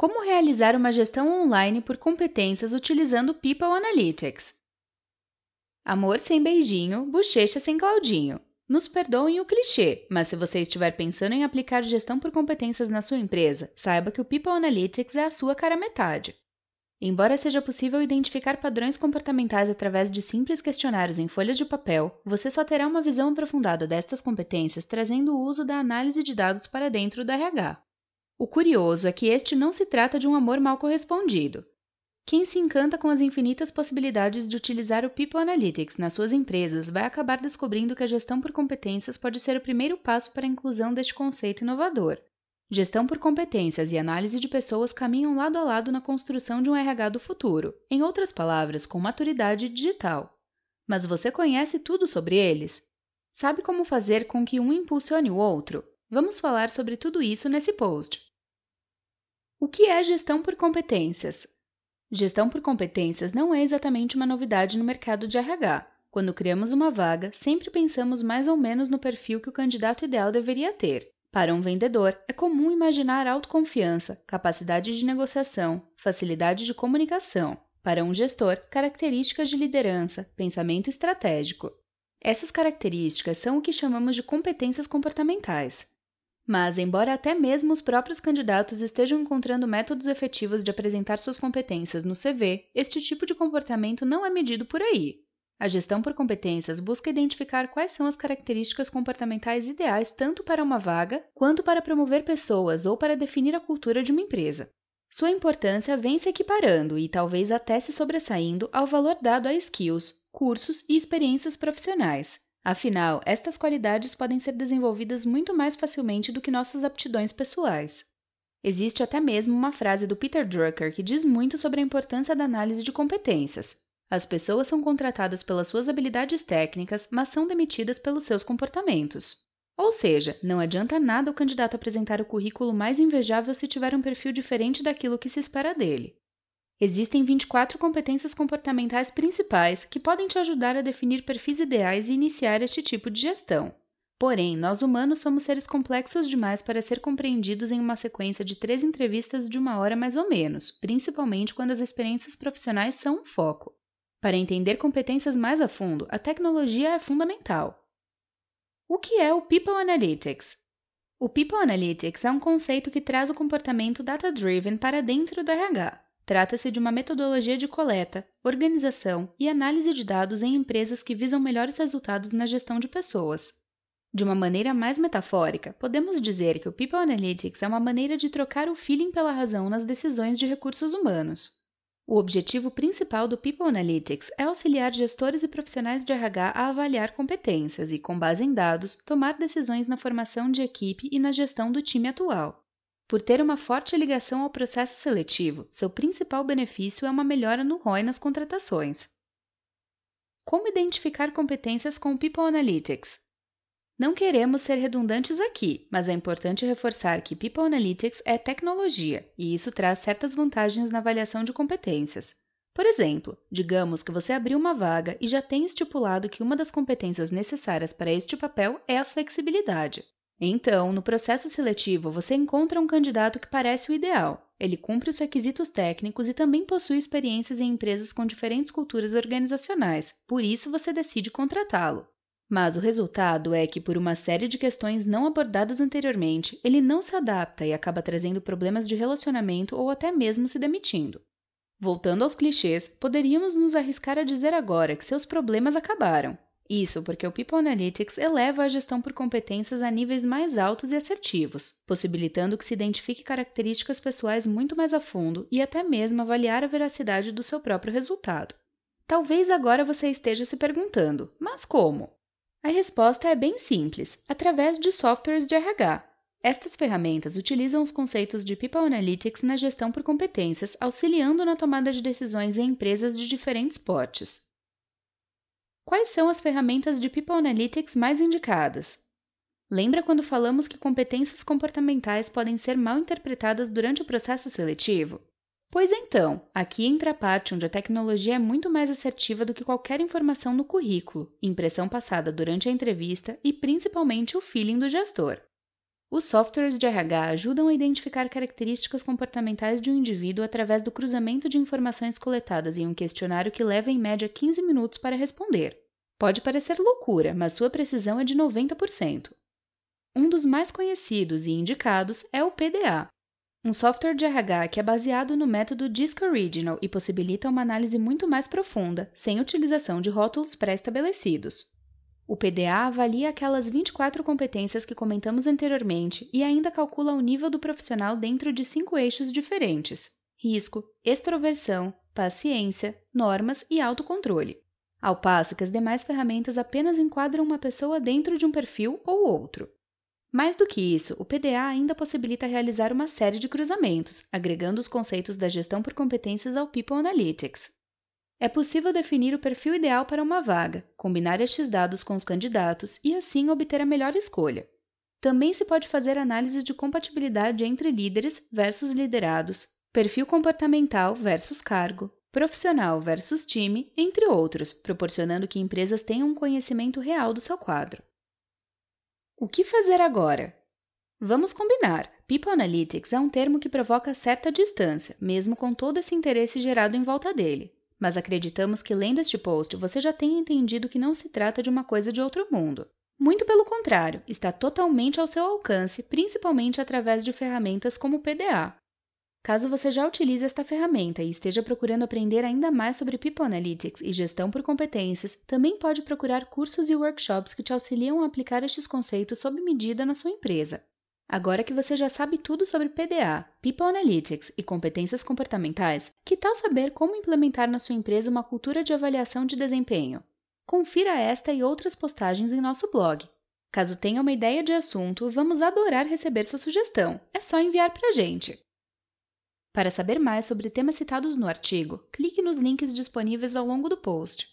Como realizar uma gestão online por competências utilizando People Analytics? Amor sem beijinho, bochecha sem Claudinho. Nos perdoem o clichê, mas se você estiver pensando em aplicar gestão por competências na sua empresa, saiba que o People Analytics é a sua cara metade. Embora seja possível identificar padrões comportamentais através de simples questionários em folhas de papel, você só terá uma visão aprofundada destas competências trazendo o uso da análise de dados para dentro do RH. O curioso é que este não se trata de um amor mal correspondido. Quem se encanta com as infinitas possibilidades de utilizar o People Analytics nas suas empresas vai acabar descobrindo que a gestão por competências pode ser o primeiro passo para a inclusão deste conceito inovador. Gestão por competências e análise de pessoas caminham lado a lado na construção de um RH do futuro, em outras palavras, com maturidade digital. Mas você conhece tudo sobre eles? Sabe como fazer com que um impulsione o outro? Vamos falar sobre tudo isso nesse post. O que é gestão por competências? Gestão por competências não é exatamente uma novidade no mercado de RH. Quando criamos uma vaga, sempre pensamos mais ou menos no perfil que o candidato ideal deveria ter. Para um vendedor, é comum imaginar autoconfiança, capacidade de negociação, facilidade de comunicação. Para um gestor, características de liderança, pensamento estratégico. Essas características são o que chamamos de competências comportamentais. Mas, embora até mesmo os próprios candidatos estejam encontrando métodos efetivos de apresentar suas competências no CV, este tipo de comportamento não é medido por aí. A gestão por competências busca identificar quais são as características comportamentais ideais tanto para uma vaga quanto para promover pessoas ou para definir a cultura de uma empresa. Sua importância vem se equiparando e talvez até se sobressaindo ao valor dado a skills, cursos e experiências profissionais, Afinal, estas qualidades podem ser desenvolvidas muito mais facilmente do que nossas aptidões pessoais. Existe até mesmo uma frase do Peter Drucker que diz muito sobre a importância da análise de competências. As pessoas são contratadas pelas suas habilidades técnicas, mas são demitidas pelos seus comportamentos. Ou seja, não adianta nada o candidato apresentar o currículo mais invejável se tiver um perfil diferente daquilo que se espera dele. Existem 24 competências comportamentais principais que podem te ajudar a definir perfis ideais e iniciar este tipo de gestão. Porém, nós humanos somos seres complexos demais para ser compreendidos em uma sequência de três entrevistas de uma hora mais ou menos, principalmente quando as experiências profissionais são um foco. Para entender competências mais a fundo, a tecnologia é fundamental. O que é o People Analytics? O People Analytics é um conceito que traz o comportamento data-driven para dentro do RH. Trata-se de uma metodologia de coleta, organização e análise de dados em empresas que visam melhores resultados na gestão de pessoas. De uma maneira mais metafórica, podemos dizer que o People Analytics é uma maneira de trocar o feeling pela razão nas decisões de recursos humanos. O objetivo principal do People Analytics é auxiliar gestores e profissionais de RH a avaliar competências e, com base em dados, tomar decisões na formação de equipe e na gestão do time atual. Por ter uma forte ligação ao processo seletivo, seu principal benefício é uma melhora no ROI nas contratações. Como identificar competências com o People Analytics? Não queremos ser redundantes aqui, mas é importante reforçar que People Analytics é tecnologia e isso traz certas vantagens na avaliação de competências. Por exemplo, digamos que você abriu uma vaga e já tem estipulado que uma das competências necessárias para este papel é a flexibilidade. Então, no processo seletivo, você encontra um candidato que parece o ideal. Ele cumpre os requisitos técnicos e também possui experiências em empresas com diferentes culturas organizacionais, por isso você decide contratá-lo. Mas o resultado é que, por uma série de questões não abordadas anteriormente, ele não se adapta e acaba trazendo problemas de relacionamento ou até mesmo se demitindo. Voltando aos clichês, poderíamos nos arriscar a dizer agora que seus problemas acabaram, isso porque o People Analytics eleva a gestão por competências a níveis mais altos e assertivos, possibilitando que se identifique características pessoais muito mais a fundo e até mesmo avaliar a veracidade do seu próprio resultado. Talvez agora você esteja se perguntando: mas como? A resposta é bem simples: através de softwares de RH. Estas ferramentas utilizam os conceitos de People Analytics na gestão por competências, auxiliando na tomada de decisões em empresas de diferentes portes. Quais são as ferramentas de People Analytics mais indicadas? Lembra quando falamos que competências comportamentais podem ser mal interpretadas durante o processo seletivo? Pois então, aqui entra a parte onde a tecnologia é muito mais assertiva do que qualquer informação no currículo, impressão passada durante a entrevista e principalmente o feeling do gestor. Os softwares de RH ajudam a identificar características comportamentais de um indivíduo através do cruzamento de informações coletadas em um questionário que leva em média 15 minutos para responder. Pode parecer loucura, mas sua precisão é de 90%. Um dos mais conhecidos e indicados é o PDA, um software de RH que é baseado no método DISC Original e possibilita uma análise muito mais profunda, sem utilização de rótulos pré-estabelecidos. O PDA avalia aquelas 24 competências que comentamos anteriormente e ainda calcula o nível do profissional dentro de cinco eixos diferentes: risco, extroversão, paciência, normas e autocontrole. Ao passo que as demais ferramentas apenas enquadram uma pessoa dentro de um perfil ou outro. Mais do que isso, o PDA ainda possibilita realizar uma série de cruzamentos, agregando os conceitos da gestão por competências ao People Analytics. É possível definir o perfil ideal para uma vaga, combinar estes dados com os candidatos e assim obter a melhor escolha. Também se pode fazer análise de compatibilidade entre líderes versus liderados, perfil comportamental versus cargo, profissional versus time, entre outros, proporcionando que empresas tenham um conhecimento real do seu quadro. O que fazer agora? Vamos combinar. People Analytics é um termo que provoca certa distância, mesmo com todo esse interesse gerado em volta dele. Mas acreditamos que lendo este post você já tenha entendido que não se trata de uma coisa de outro mundo. Muito pelo contrário, está totalmente ao seu alcance, principalmente através de ferramentas como o PDA, Caso você já utilize esta ferramenta e esteja procurando aprender ainda mais sobre People Analytics e gestão por competências, também pode procurar cursos e workshops que te auxiliam a aplicar estes conceitos sob medida na sua empresa. Agora que você já sabe tudo sobre PDA, People Analytics e competências comportamentais, que tal saber como implementar na sua empresa uma cultura de avaliação de desempenho? Confira esta e outras postagens em nosso blog. Caso tenha uma ideia de assunto, vamos adorar receber sua sugestão. É só enviar para a gente. Para saber mais sobre temas citados no artigo, clique nos links disponíveis ao longo do post.